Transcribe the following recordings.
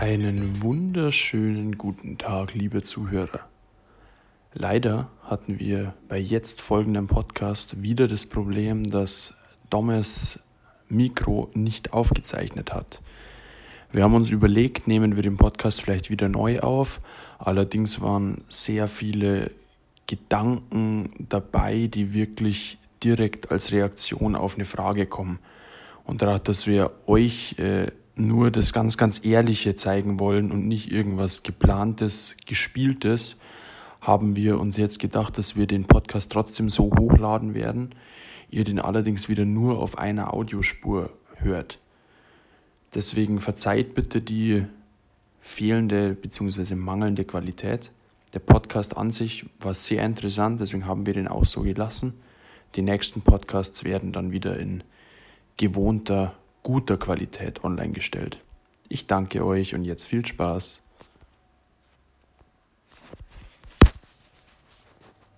Einen wunderschönen guten Tag, liebe Zuhörer. Leider hatten wir bei jetzt folgendem Podcast wieder das Problem, dass Dommes Mikro nicht aufgezeichnet hat. Wir haben uns überlegt, nehmen wir den Podcast vielleicht wieder neu auf. Allerdings waren sehr viele Gedanken dabei, die wirklich direkt als Reaktion auf eine Frage kommen. Und dadurch, dass wir euch äh, nur das ganz, ganz Ehrliche zeigen wollen und nicht irgendwas geplantes, gespieltes, haben wir uns jetzt gedacht, dass wir den Podcast trotzdem so hochladen werden, ihr den allerdings wieder nur auf einer Audiospur hört. Deswegen verzeiht bitte die fehlende bzw. mangelnde Qualität. Der Podcast an sich war sehr interessant, deswegen haben wir den auch so gelassen. Die nächsten Podcasts werden dann wieder in gewohnter guter Qualität online gestellt. Ich danke euch und jetzt viel Spaß.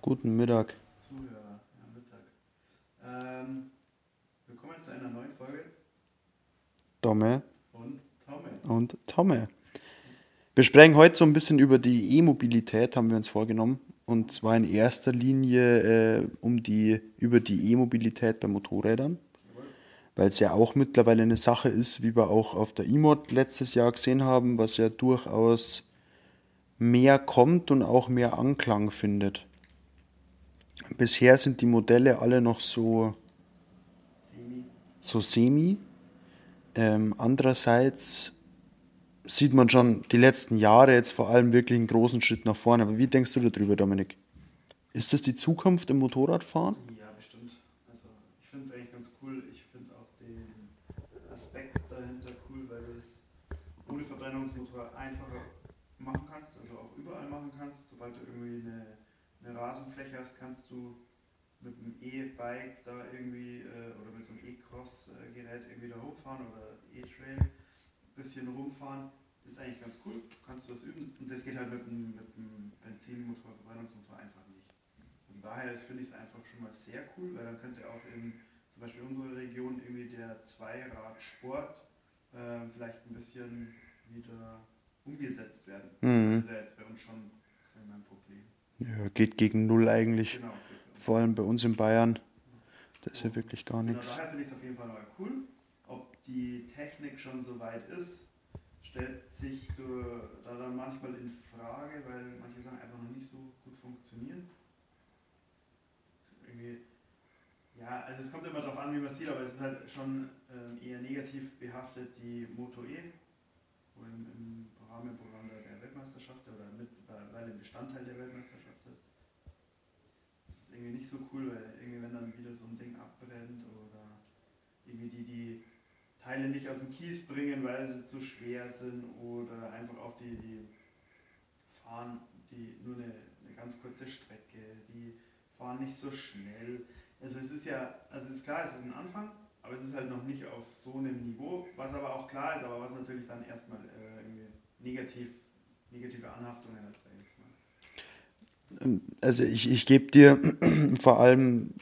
Guten Mittag. Zuhörer, ja, Mittag. Ähm, willkommen zu einer neuen Folge Domme von Taume. und Tomme. Wir sprechen heute so ein bisschen über die E-Mobilität, haben wir uns vorgenommen. Und zwar in erster Linie äh, um die, über die E-Mobilität bei Motorrädern. Weil es ja auch mittlerweile eine Sache ist, wie wir auch auf der E-Mod letztes Jahr gesehen haben, was ja durchaus mehr kommt und auch mehr Anklang findet. Bisher sind die Modelle alle noch so Semi. so semi. Ähm, andererseits sieht man schon die letzten Jahre jetzt vor allem wirklich einen großen Schritt nach vorne. Aber wie denkst du darüber, Dominik? Ist das die Zukunft im Motorradfahren? Ja, bestimmt. Also ich finde es eigentlich ganz cool. Ich finde auch den Aspekt dahinter cool, weil du es ohne Verbrennungsmotor einfacher machen kannst, also auch überall machen kannst. Irgendwie eine, eine Rasenfläche hast, kannst du mit einem E-Bike da irgendwie äh, oder mit so einem E-Cross-Gerät irgendwie da hochfahren oder E-Trail ein bisschen rumfahren. Ist eigentlich ganz cool. Kannst du was üben. Und das geht halt mit einem, mit einem Benzinmotor, Verbrennungsmotor einfach nicht. Also daher finde ich es einfach schon mal sehr cool, weil dann könnte auch in zum Beispiel unserer Region irgendwie der Zweiradsport äh, vielleicht ein bisschen wieder umgesetzt werden. Mhm. Das ist ja jetzt bei uns schon sagen wir mal, ein Problem. Ja, geht gegen Null eigentlich. Genau. Vor allem bei uns in Bayern. Das ist ja wirklich gar Genau, nichts. daher finde ich es auf jeden Fall mal cool. Ob die Technik schon so weit ist, stellt sich da dann manchmal in Frage, weil manche Sachen einfach noch nicht so gut funktionieren. Irgendwie, ja, also es kommt immer darauf an, wie man es sieht, aber es ist halt schon ähm, eher negativ behaftet, die Moto E, wo im, im Weltmeisterschaft mittlerweile ein Bestandteil der Weltmeisterschaft ist. Das ist irgendwie nicht so cool, weil irgendwie wenn dann wieder so ein Ding abbrennt oder irgendwie die die Teile nicht aus dem Kies bringen, weil sie zu schwer sind oder einfach auch die, die fahren die nur eine, eine ganz kurze Strecke, die fahren nicht so schnell. Also es ist ja, also ist klar, es ist ein Anfang, aber es ist halt noch nicht auf so einem Niveau, was aber auch klar ist, aber was natürlich dann erstmal äh, negativ, negative Anhaftungen hat, sag mal. Also ich, ich gebe dir vor allem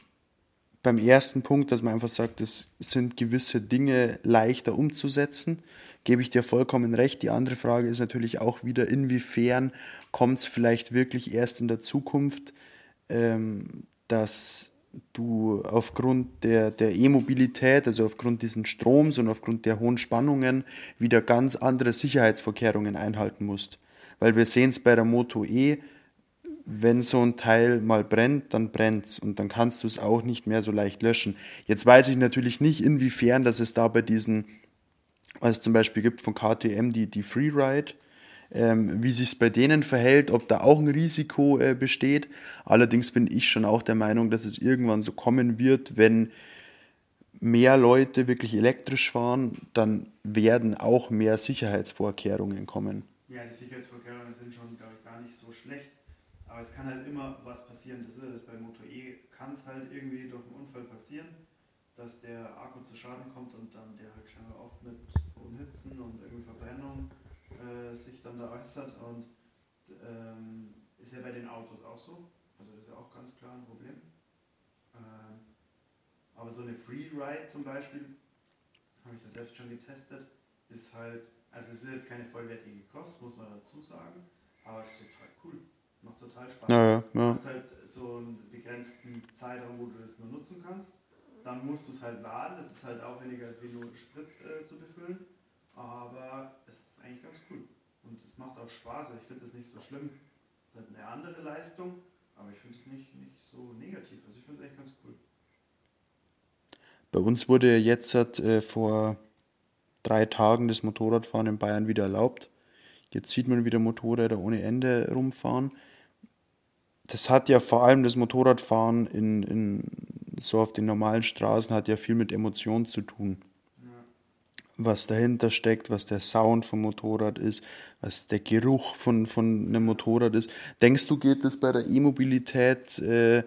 beim ersten Punkt, dass man einfach sagt, es sind gewisse Dinge leichter umzusetzen, gebe ich dir vollkommen recht. Die andere Frage ist natürlich auch wieder, inwiefern kommt es vielleicht wirklich erst in der Zukunft, ähm, dass du aufgrund der, der E-Mobilität, also aufgrund diesen Stroms und aufgrund der hohen Spannungen, wieder ganz andere Sicherheitsvorkehrungen einhalten musst. Weil wir sehen es bei der Moto E, wenn so ein Teil mal brennt, dann brennt's und dann kannst du es auch nicht mehr so leicht löschen. Jetzt weiß ich natürlich nicht, inwiefern, dass es da bei diesen, was es zum Beispiel gibt von KTM, die, die Freeride, ähm, wie sich es bei denen verhält, ob da auch ein Risiko äh, besteht. Allerdings bin ich schon auch der Meinung, dass es irgendwann so kommen wird, wenn mehr Leute wirklich elektrisch fahren, dann werden auch mehr Sicherheitsvorkehrungen kommen. Ja, die Sicherheitsvorkehrungen sind schon, glaube ich, gar nicht so schlecht. Aber es kann halt immer was passieren. Das ist das bei Moto E, kann es halt irgendwie durch einen Unfall passieren, dass der Akku zu Schaden kommt und dann der halt scheinbar oft mit hohen Hitzen und irgendwie Verbrennung äh, sich dann da äußert. Und ähm, ist ja bei den Autos auch so. Also das ist ja auch ganz klar ein Problem. Ähm, aber so eine Freeride zum Beispiel, habe ich ja selbst schon getestet, ist halt Also es ist jetzt keine vollwertige Kost, muss man dazu sagen, aber es ist total cool. Macht total Spaß. Ja, ja, Du hast halt so einen begrenzten Zeitraum, wo du das nur nutzen kannst. Dann musst du es halt laden. Das ist halt aufwendiger, als wie nur Sprit äh, zu befüllen. Aber es ist eigentlich ganz cool. Und es macht auch Spaß. Ich finde es nicht so schlimm. Es ist halt eine andere Leistung, aber ich finde es nicht, nicht so negativ. Also ich finde es echt ganz cool. Bei uns wurde jetzt äh, vor drei Tagen das Motorradfahren in Bayern wieder erlaubt. Jetzt sieht man wieder Motorräder ohne Ende rumfahren. Das hat ja vor allem das Motorradfahren in, in so auf den normalen Straßen hat ja viel mit Emotionen zu tun. Was dahinter steckt, was der Sound vom Motorrad ist, was der Geruch von, von einem Motorrad ist. Denkst du, geht das bei der E-Mobilität äh,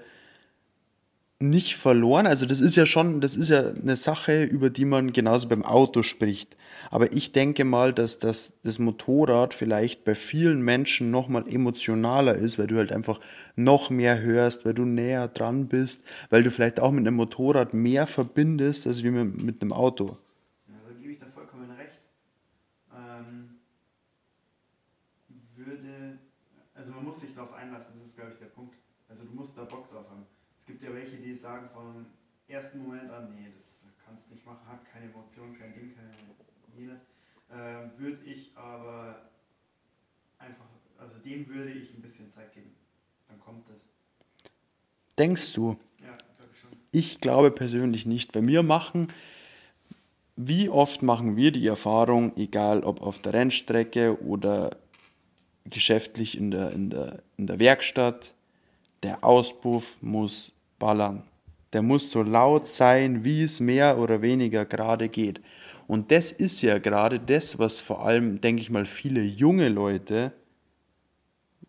nicht verloren. Also das ist ja schon, das ist ja eine Sache, über die man genauso beim Auto spricht. Aber ich denke mal, dass das, das Motorrad vielleicht bei vielen Menschen noch mal emotionaler ist, weil du halt einfach noch mehr hörst, weil du näher dran bist, weil du vielleicht auch mit einem Motorrad mehr verbindest, als wie mit, mit einem Auto. Ja, da gebe ich da vollkommen recht. Ähm, würde, also man muss sich darauf einlassen, das ist glaube ich der Punkt. Also du musst da Bock drauf haben. Es gibt ja welche, die sagen vom ersten Moment an, nee, das kannst nicht machen, hat keine Emotion, kein Ding, kein jenes. Ähm, würde ich aber einfach, also dem würde ich ein bisschen Zeit geben. Dann kommt das. Denkst du? Ja, glaube ich schon. Ich glaube persönlich nicht, weil wir machen, wie oft machen wir die Erfahrung, egal ob auf der Rennstrecke oder geschäftlich in der, in der, in der Werkstatt, der Auspuff muss ballern. Der muss so laut sein, wie es mehr oder weniger gerade geht. Und das ist ja gerade das, was vor allem, denke ich mal, viele junge Leute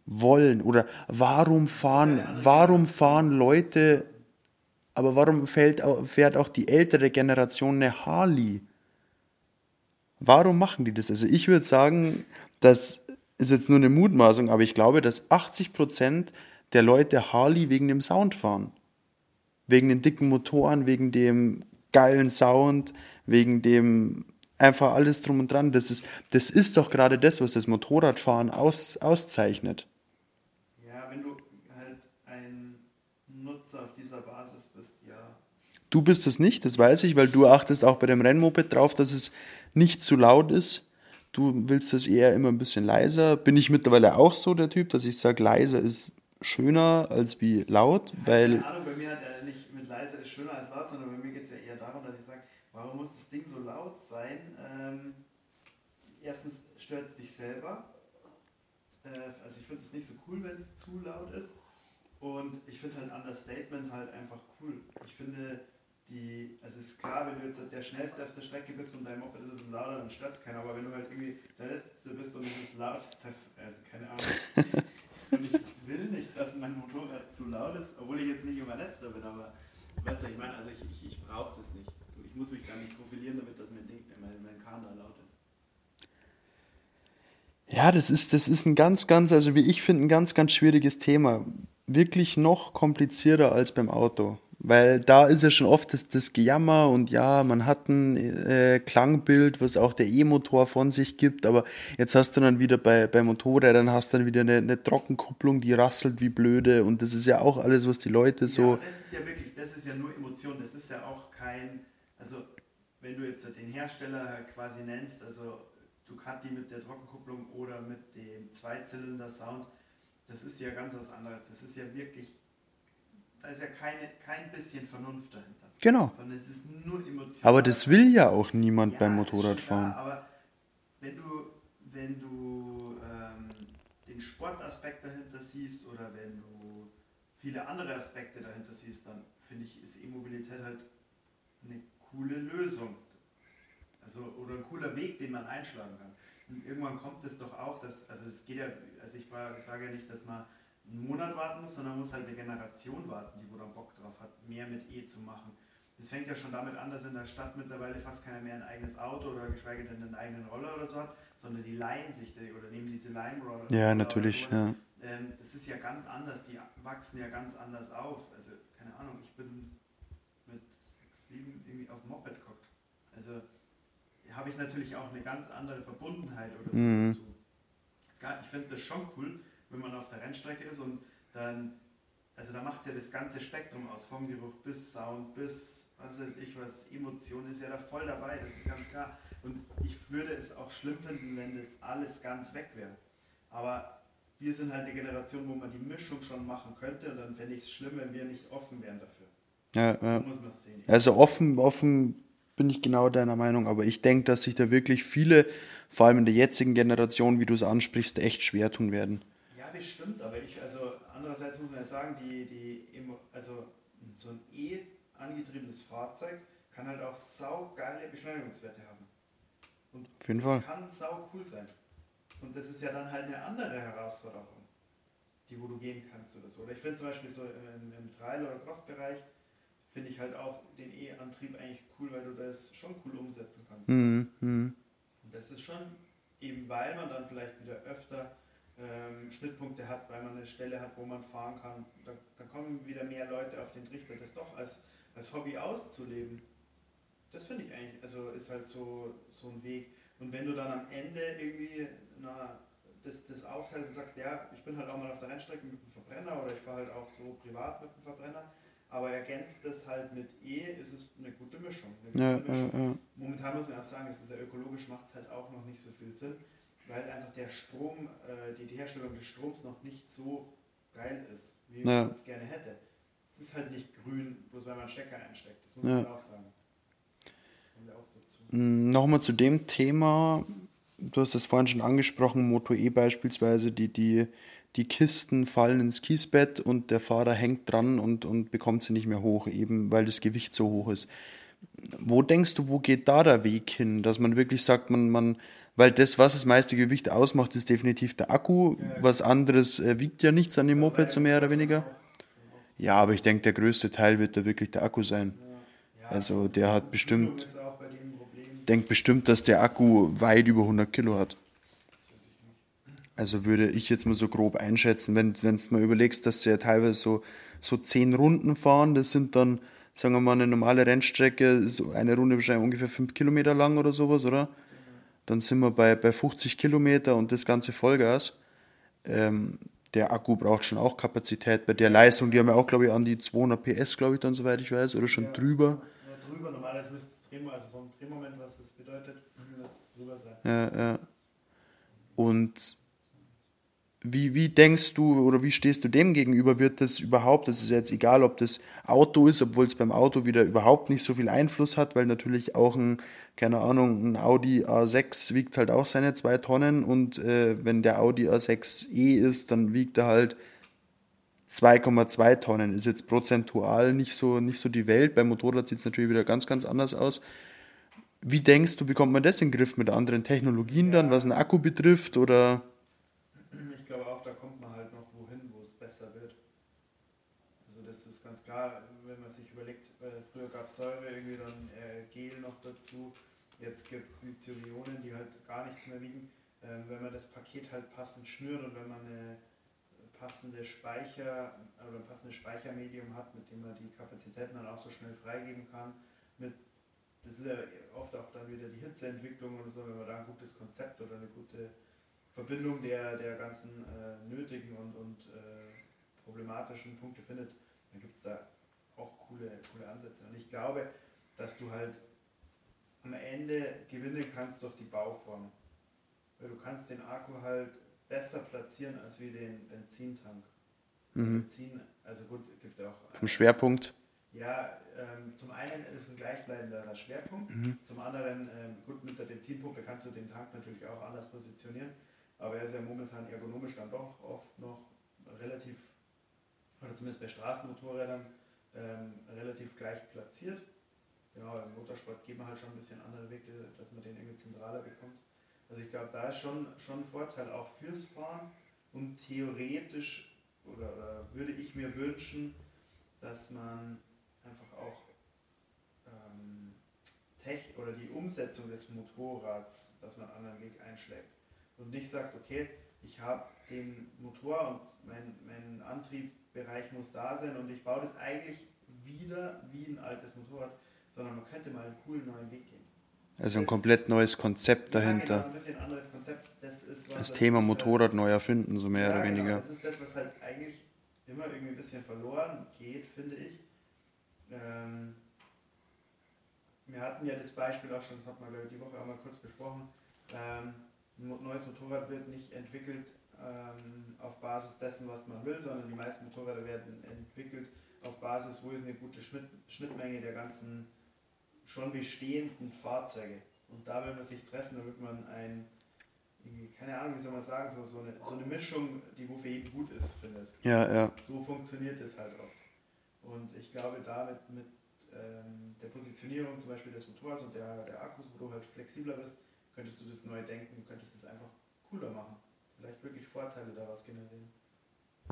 wollen. Oder warum fahren, warum fahren Leute, aber warum fällt, fährt auch die ältere Generation eine Harley? Warum machen die das? Also ich würde sagen, das ist jetzt nur eine Mutmaßung, aber ich glaube, dass 80% der Leute Harley wegen dem Sound fahren. Wegen den dicken Motoren, wegen dem geilen Sound, wegen dem einfach alles drum und dran. Das ist, das ist doch gerade das, was das Motorradfahren aus, auszeichnet. Ja, wenn du halt ein Nutzer auf dieser Basis bist, ja. Du bist es nicht, das weiß ich, weil du achtest auch bei dem Rennmoped drauf, dass es nicht zu laut ist. Du willst das eher immer ein bisschen leiser. Bin ich mittlerweile auch so der Typ, dass ich sage, leiser ist schöner als wie laut, weil Keine Ahnung, bei mir hat er nicht mit leise ist schöner als laut, sondern bei mir geht es ja eher darum, dass ich sage, warum muss das Ding so laut sein? Ähm, erstens stört es dich selber. Äh, also ich finde es nicht so cool, wenn es zu laut ist. Und ich finde halt Understatement halt einfach cool. Ich finde die, also es ist klar, wenn du jetzt der Schnellste auf der Strecke bist und dein Moped ist ein bisschen lauter, dann stört es keiner. Aber wenn du halt irgendwie der Letzte bist und es ist laut, das, also keine Ahnung. Und ich will nicht, dass mein Motorrad zu laut ist, obwohl ich jetzt nicht immer letzter bin, aber weißt du, ich meine, also ich, ich, ich brauche das nicht. Ich muss mich da nicht profilieren, damit dass mein Ding, mein, mein Kahn da laut ist. Ja, das ist, das ist ein ganz, ganz, also wie ich finde, ein ganz, ganz schwieriges Thema. Wirklich noch komplizierter als beim Auto. Weil da ist ja schon oft das, das Gejammer und ja, man hat ein äh, Klangbild, was auch der E-Motor von sich gibt, aber jetzt hast du dann wieder bei, bei Motorrädern hast du dann wieder eine, eine Trockenkupplung, die rasselt wie blöde und das ist ja auch alles, was die Leute Ja, so. aber das ist ja wirklich, das ist ja nur Emotion, das ist ja auch kein, also wenn du jetzt den Hersteller quasi nennst, also Ducati mit der Trockenkupplung oder mit dem Zweizylinder-Sound, das ist ja ganz was anderes. Das ist ja wirklich, da ist ja keine, kein bisschen Vernunft dahinter. Genau. Sondern es ist nur Emotion. Aber das will ja auch niemand Ja, beim Motorradfahren. Klar, aber wenn du, wenn du ähm, den Sportaspekt dahinter siehst oder wenn du viele andere Aspekte dahinter siehst, dann finde ich, ist E-Mobilität halt eine coole Lösung. Also, oder ein cooler Weg, den man einschlagen kann. Und irgendwann kommt es doch auch, dass, also es geht ja, also ich sage ja nicht, dass man einen Monat warten muss, sondern muss halt eine Generation warten, die wo dann Bock drauf hat, mehr mit E zu machen. Das fängt ja schon damit an, dass in der Stadt mittlerweile fast keiner mehr ein eigenes Auto oder geschweige denn einen eigenen Roller oder so hat, sondern die leihen sich die, oder nehmen diese Lime-Roller. Ja, natürlich, ja. Ähm, das ist ja ganz anders, die wachsen ja ganz anders auf. Also, keine Ahnung, ich bin mit 6, 7 irgendwie auf dem Moped geguckt. Also, habe ich natürlich auch eine ganz andere Verbundenheit oder so mhm. dazu. Ich finde das schon cool, wenn man auf der Rennstrecke ist und dann, also da macht es ja das ganze Spektrum aus, vom Geruch bis Sound, bis was weiß ich was, Emotion ist ja da voll dabei, das ist ganz klar. Und ich würde es auch schlimm finden, wenn das alles ganz weg wäre. Aber wir sind halt eine Generation, wo man die Mischung schon machen könnte und dann fände ich es schlimm, wenn wir nicht offen wären dafür. Ja, so ja. muss man es sehen. Also offen, offen bin ich genau deiner Meinung, aber ich denke, dass sich da wirklich viele, vor allem in der jetzigen Generation, wie du es ansprichst, echt schwer tun werden. Bestimmt, aber ich, also andererseits muss man ja sagen, die, die, also so ein E angetriebenes Fahrzeug kann halt auch saugeile Beschleunigungswerte haben. Und Auf jeden Fall. kann sau cool sein. Und das ist ja dann halt eine andere Herausforderung, die wo du gehen kannst oder so. Oder ich finde zum Beispiel so im, im Trail- oder Cross-Bereich, finde ich halt auch den E-Antrieb eigentlich cool, weil du das schon cool umsetzen kannst. Mhm. Mhm. Und das ist schon eben, weil man dann vielleicht wieder öfter ähm, Schnittpunkte hat, weil man eine Stelle hat, wo man fahren kann. Da, da, kommen wieder mehr Leute auf den Trichter, das doch als, als Hobby auszuleben. Das finde ich eigentlich, also ist halt so, so ein Weg. Und wenn du dann am Ende irgendwie na, das, das aufteilst und sagst, ja, ich bin halt auch mal auf der Rennstrecke mit dem Verbrenner oder ich fahre halt auch so privat mit dem Verbrenner, aber ergänzt das halt mit E, ist es eine gute Mischung. Eine gute ja, Mischung. Ja, ja. Momentan muss man auch sagen, es ist ja ökologisch, macht es halt auch noch nicht so viel Sinn, weil einfach der Strom, äh, die, die Herstellung des Stroms noch nicht so geil ist, wie man es gerne hätte. Es ist halt nicht grün, bloß weil man Stecker einsteckt. Das muss man auch sagen. Das kommt ja auch dazu. Mm, nochmal zu dem Thema, du hast das vorhin schon angesprochen, Moto E beispielsweise, die, die die Kisten fallen ins Kiesbett und der Fahrer hängt dran und, und bekommt sie nicht mehr hoch, eben weil das Gewicht so hoch ist. Wo denkst du, wo geht da der Weg hin, dass man wirklich sagt, man, man, weil das, was das meiste Gewicht ausmacht, ist definitiv der Akku, was anderes äh, wiegt ja nichts an dem Moped, so mehr oder weniger. Ja, aber ich denke, der größte Teil wird da wirklich der Akku sein. Also der hat bestimmt, denkt bestimmt, dass der Akku weit über 100 Kilo hat. Also würde ich jetzt mal so grob einschätzen, wenn du mal überlegst, dass sie ja teilweise so, so zehn Runden fahren, das sind dann, sagen wir mal, eine normale Rennstrecke, so eine Runde wahrscheinlich ungefähr fünf Kilometer lang oder sowas, oder? Dann sind wir bei, bei 50 Kilometer und das ganze Vollgas. Ähm, der Akku braucht schon auch Kapazität. Bei der Leistung, die haben ja auch, glaube ich, an die 200 PS, glaube ich, dann, soweit ich weiß, oder schon ja, drüber. Ja, drüber, normalerweise müsste es Drehmoment, also vom Drehmoment, was das bedeutet, müsste es drüber sein. Ja, ja. Und wie, wie denkst du oder wie stehst du dem gegenüber? Wird das überhaupt, das ist jetzt egal, ob das Auto ist, obwohl es beim Auto wieder überhaupt nicht so viel Einfluss hat, weil natürlich auch ein, keine Ahnung, ein Audi A6 wiegt halt auch seine zwei Tonnen und äh, wenn der Audi A6e ist, dann wiegt er halt 2,2 Tonnen. Ist jetzt prozentual nicht so, nicht so die Welt. Beim Motorrad sieht es natürlich wieder ganz, ganz anders aus. Wie denkst du, bekommt man das in den Griff mit anderen Technologien dann, was einen Akku betrifft oder? Gab Säure, irgendwie dann äh, Gel noch dazu. Jetzt gibt es Lithium-Ionen, die halt gar nichts mehr wiegen. Ähm, wenn man das Paket halt passend schnürt und wenn man eine passende Speicher oder ein passendes Speichermedium hat, mit dem man die Kapazitäten dann auch so schnell freigeben kann. Mit, das ist ja oft auch dann wieder die Hitzeentwicklung und so, wenn man da ein gutes Konzept oder eine gute Verbindung der, der ganzen äh, nötigen und, und äh, problematischen Punkte findet, dann gibt es da auch coole, coole Ansätze. Und ich glaube, dass du halt am Ende gewinnen kannst durch die Bauform. Weil du kannst den Akku halt besser platzieren als wie den Benzintank. Mhm. Benzin, also gut, gibt ja auch. Vom Schwerpunkt? Ja, ähm, zum einen ist es ein gleichbleibender Schwerpunkt, mhm. zum anderen, ähm, gut, mit der Benzinpumpe kannst du den Tank natürlich auch anders positionieren, aber er ist ja momentan ergonomisch dann doch oft noch relativ, oder zumindest bei Straßenmotorrädern, ähm, relativ gleich platziert. Genau, im Motorsport geht man halt schon ein bisschen andere Wege, dass man den irgendwie zentraler bekommt. Also ich glaube, da ist schon, schon ein Vorteil auch fürs Fahren und theoretisch oder, oder würde ich mir wünschen, dass man einfach auch ähm, Tech oder die Umsetzung des Motorrads, dass man einen anderen Weg einschlägt und nicht sagt, okay, ich habe den Motor und mein, mein Antriebbereich muss da sein und ich baue das eigentlich wieder wie ein altes Motorrad, sondern man könnte mal einen coolen neuen Weg gehen. Also ein komplett neues Konzept dahinter. Ja, genau, ein bisschen anderes Konzept. Das, ist Das Thema äh, Motorrad neu erfinden, so mehr ja, oder genau, weniger. Das ist das, was halt eigentlich immer irgendwie ein bisschen verloren geht, finde ich. Ähm, wir hatten ja das Beispiel auch schon, das hat man glaube ich, die Woche auch mal kurz besprochen. Ähm, ein neues Motorrad wird nicht entwickelt ähm, auf Basis dessen, was man will, sondern die meisten Motorräder werden entwickelt auf Basis, wo ist eine gute Schnitt, Schnittmenge der ganzen schon bestehenden Fahrzeuge. Und da will man sich treffen, damit man ein, keine Ahnung, wie soll man sagen, so, so, eine, so eine Mischung, die wo für jeden gut ist, findet. Ja, ja. So funktioniert es halt oft. Und ich glaube, damit mit ähm, der Positionierung zum Beispiel des Motors und der, der Akkus, wo du halt flexibler bist, könntest du das neu denken, könntest es einfach cooler machen. Vielleicht wirklich Vorteile daraus generieren.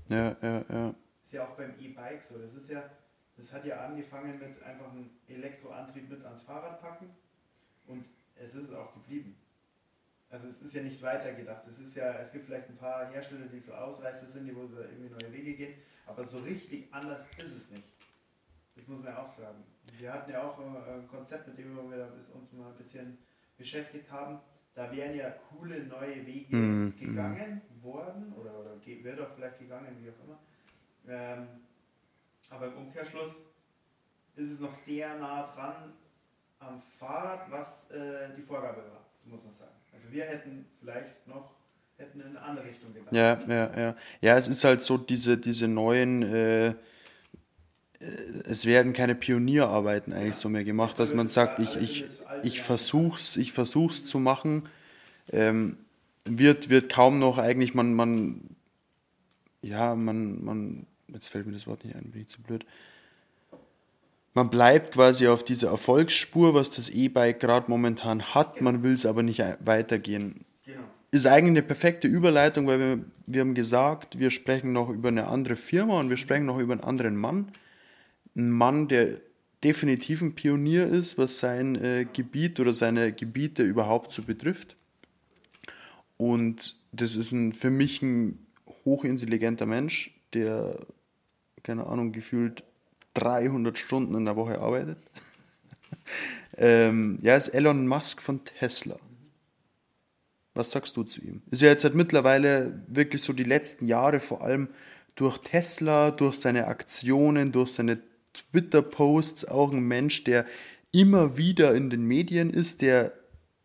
Ja, ja, ja. Ist ja auch beim E-Bike so. Das ist ja, das hat ja angefangen mit einfach einem Elektroantrieb mit ans Fahrrad packen und es ist auch geblieben. Also es ist ja nicht weitergedacht. Es ist ja, es gibt vielleicht ein paar Hersteller, die so Ausreißer sind, die wo da irgendwie neue Wege gehen, aber so richtig anders ist es nicht. Das muss man ja auch sagen. Wir hatten ja auch äh, ein Konzept, mit dem wir uns mal ein bisschen beschäftigt haben. Da wären ja coole neue Wege Mhm, gegangen worden oder, oder wird auch vielleicht gegangen, wie auch immer. Ähm, aber im Umkehrschluss ist es noch sehr nah dran am Fahrrad, was äh, die Vorgabe war, so muss man sagen. Also wir hätten vielleicht noch hätten in eine andere Richtung gedacht. Ja, ja, ja. Ja, es ist halt so diese, diese neuen, äh, es werden keine Pionierarbeiten eigentlich so mehr gemacht, dass man sagt, ich, ich, ich versuch's, ich versuch's zu machen. Ähm, wird, wird kaum noch eigentlich, man, man, ja, man, man, jetzt fällt mir das Wort nicht ein, bin ich zu blöd. Man bleibt quasi auf dieser Erfolgsspur, was das E-Bike gerade momentan hat, man will es aber nicht weitergehen Genau. ist eigentlich eine perfekte Überleitung, weil wir, wir haben gesagt, wir sprechen noch über eine andere Firma und wir sprechen noch über einen anderen Mann. Ein Mann, der definitiv ein Pionier ist, was sein äh, Gebiet oder seine Gebiete überhaupt so betrifft. Und das ist ein, für mich ein hochintelligenter Mensch, der, keine Ahnung, gefühlt 300 Stunden in der Woche arbeitet. ähm, ja, ist Elon Musk von Tesla. Was sagst du zu ihm? Ist ja jetzt halt mittlerweile wirklich so die letzten Jahre, vor allem durch Tesla, durch seine Aktionen, durch seine Twitter-Posts auch ein Mensch, der immer wieder in den Medien ist, der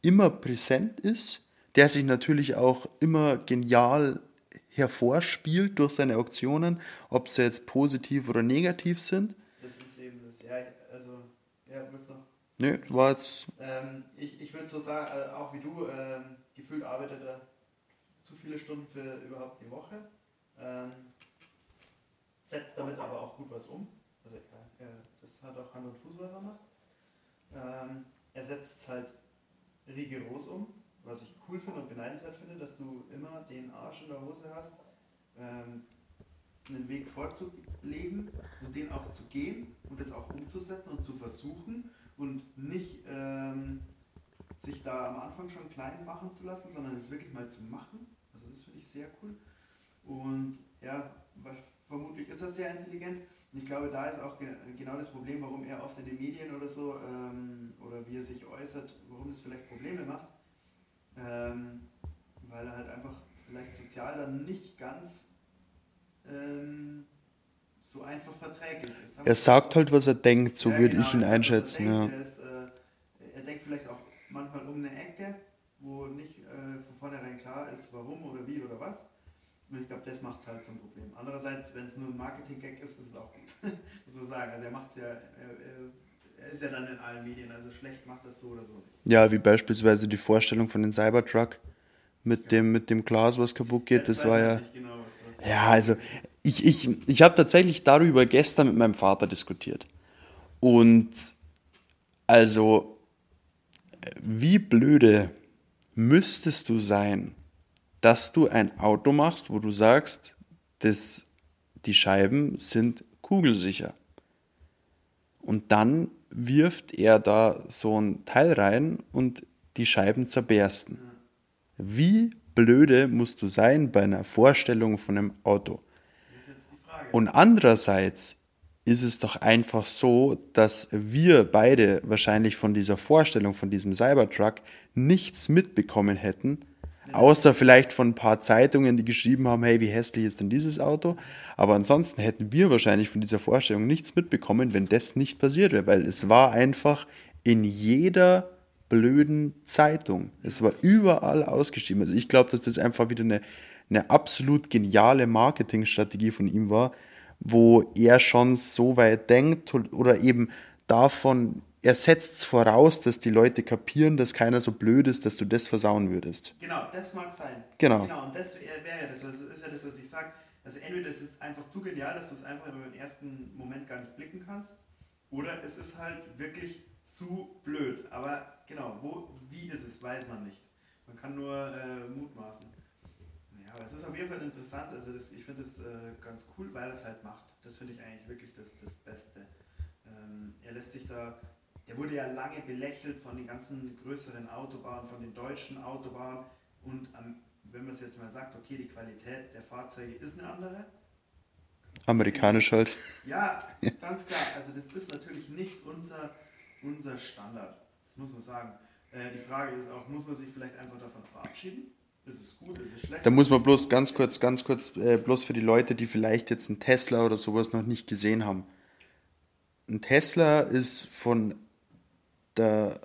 immer präsent ist, der sich natürlich auch immer genial hervorspielt durch seine Aktionen, ob sie jetzt positiv oder negativ sind. Das ist eben das. Ja, also, ja, bist noch. Nö, war jetzt. Ähm, ich ich würde so sagen, äh, auch wie du, ähm, gefühlt arbeitet er zu viele Stunden für überhaupt die Woche. Ähm, setzt damit aber auch gut was um. Das hat auch Hand und Fuß, was er macht. Ähm, er setzt es halt rigoros um, was ich cool finde und beneidenswert finde, dass du immer den Arsch in der Hose hast, ähm, einen Weg vorzulegen und den auch zu gehen und das auch umzusetzen und zu versuchen und nicht ähm, sich da am Anfang schon klein machen zu lassen, sondern es wirklich mal zu machen. Also das finde ich sehr cool. Und ja, vermutlich ist er sehr intelligent. Und ich glaube, da ist auch ge genau das Problem, warum er oft in den Medien oder so ähm, oder wie er sich äußert, warum es vielleicht Probleme macht. Ähm, weil er halt einfach vielleicht sozial dann nicht ganz ähm, so einfach verträglich ist. Er sagt halt, was er denkt, so Ja, würde genau, ich ihn was er einschätzen. Ja. denkt. Er, ist, äh, er denkt vielleicht auch manchmal um eine Ecke, wo nicht äh, von vornherein klar ist, warum oder wie oder was. Und ich glaube, das macht halt zum Problem. Andererseits, wenn es nur ein Marketing-Gag ist, ist es auch gut. Muss man sagen. Also er macht es ja, er, er, ist ja dann in allen Medien, also schlecht macht das so oder so nicht. Ja, wie beispielsweise die Vorstellung von dem Cybertruck mit dem, mit dem Glas, was kaputt geht. Das weiß war ja. nicht Genau, was, was Ja, also ich, ich, ich habe tatsächlich darüber gestern mit meinem Vater diskutiert. Und also, wie blöde müsstest du sein, dass du ein Auto machst, wo du sagst, das, die Scheiben sind kugelsicher. Und dann wirft er da so ein Teil rein und die Scheiben zerbersten. Wie blöde musst du sein bei einer Vorstellung von einem Auto? Und andererseits ist es doch einfach so, dass wir beide wahrscheinlich von dieser Vorstellung, von diesem Cybertruck nichts mitbekommen hätten, außer vielleicht von ein paar Zeitungen, die geschrieben haben, hey, wie hässlich ist denn dieses Auto? Aber ansonsten hätten wir wahrscheinlich von dieser Vorstellung nichts mitbekommen, wenn das nicht passiert wäre, weil es war einfach in jeder blöden Zeitung. Es war überall ausgeschrieben. Also ich glaube, dass das einfach wieder eine, eine absolut geniale Marketingstrategie von ihm war, wo er schon so weit denkt oder eben davon, er setzt es voraus, dass die Leute kapieren, dass keiner so blöd ist, dass du das versauen würdest. Genau, das mag sein. Genau. Genau, und das wäre ja das, was, ist ja das, was ich sage. Also entweder es ist einfach zu genial, dass du es einfach im ersten Moment gar nicht blicken kannst, oder es ist halt wirklich zu blöd. Aber genau, wo, wie ist es, weiß man nicht. Man kann nur äh, mutmaßen. Ja, aber es ist auf jeden Fall interessant. Also das, ich finde es äh, ganz cool, weil er es halt macht. Das finde ich eigentlich wirklich das, das Beste. Ähm, er lässt sich da, der wurde ja lange belächelt von den ganzen größeren Autobahnen, von den deutschen Autobahnen. Und ähm, wenn man es jetzt mal sagt, okay, die Qualität der Fahrzeuge ist eine andere. Amerikanisch halt. Ja, ganz klar. Also das ist natürlich nicht unser, unser Standard. Das muss man sagen. Äh, die Frage ist auch, muss man sich vielleicht einfach davon verabschieden? Ist es gut, ist es schlecht? Da muss man bloß ganz kurz, ganz kurz, äh, bloß für die Leute, die vielleicht jetzt einen Tesla oder sowas noch nicht gesehen haben. Ein Tesla ist von der,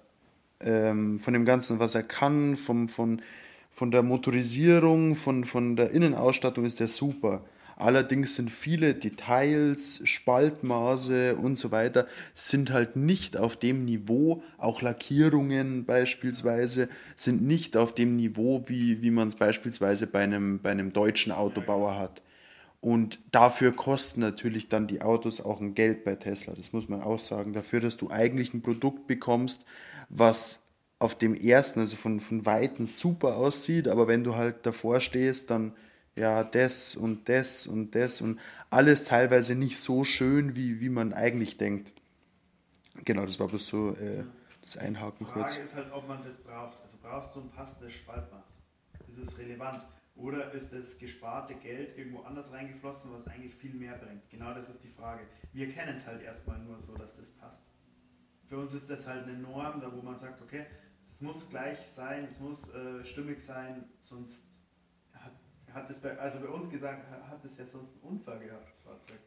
ähm, von dem Ganzen, was er kann, vom, von, von der Motorisierung, von, von der Innenausstattung ist der super. Allerdings sind viele Details, Spaltmaße und so weiter, sind halt nicht auf dem Niveau, auch Lackierungen beispielsweise, sind nicht auf dem Niveau, wie, wie man es beispielsweise bei einem, bei einem deutschen Autobauer hat. Und dafür kosten natürlich dann die Autos auch ein Geld bei Tesla, das muss man auch sagen. Dafür, dass du eigentlich ein Produkt bekommst, was auf dem ersten, also von, von Weitem super aussieht, aber wenn du halt davor stehst, dann ja, das und das und das und alles teilweise nicht so schön, wie, wie man eigentlich denkt. Genau, das war bloß so äh, das Einhaken Die Frage kurz. ist halt, ob man das braucht. Also brauchst du ein passendes Spaltmaß? Ist es relevant? Oder ist das gesparte Geld irgendwo anders reingeflossen, was eigentlich viel mehr bringt? Genau das ist die Frage. Wir kennen es halt erstmal nur so, dass das passt. Für uns ist das halt eine Norm, da wo man sagt, okay, das muss gleich sein, es muss äh, stimmig sein, sonst hat, hat es bei, also bei uns gesagt, hat es ja sonst einen Unfall gehabt, das Fahrzeug.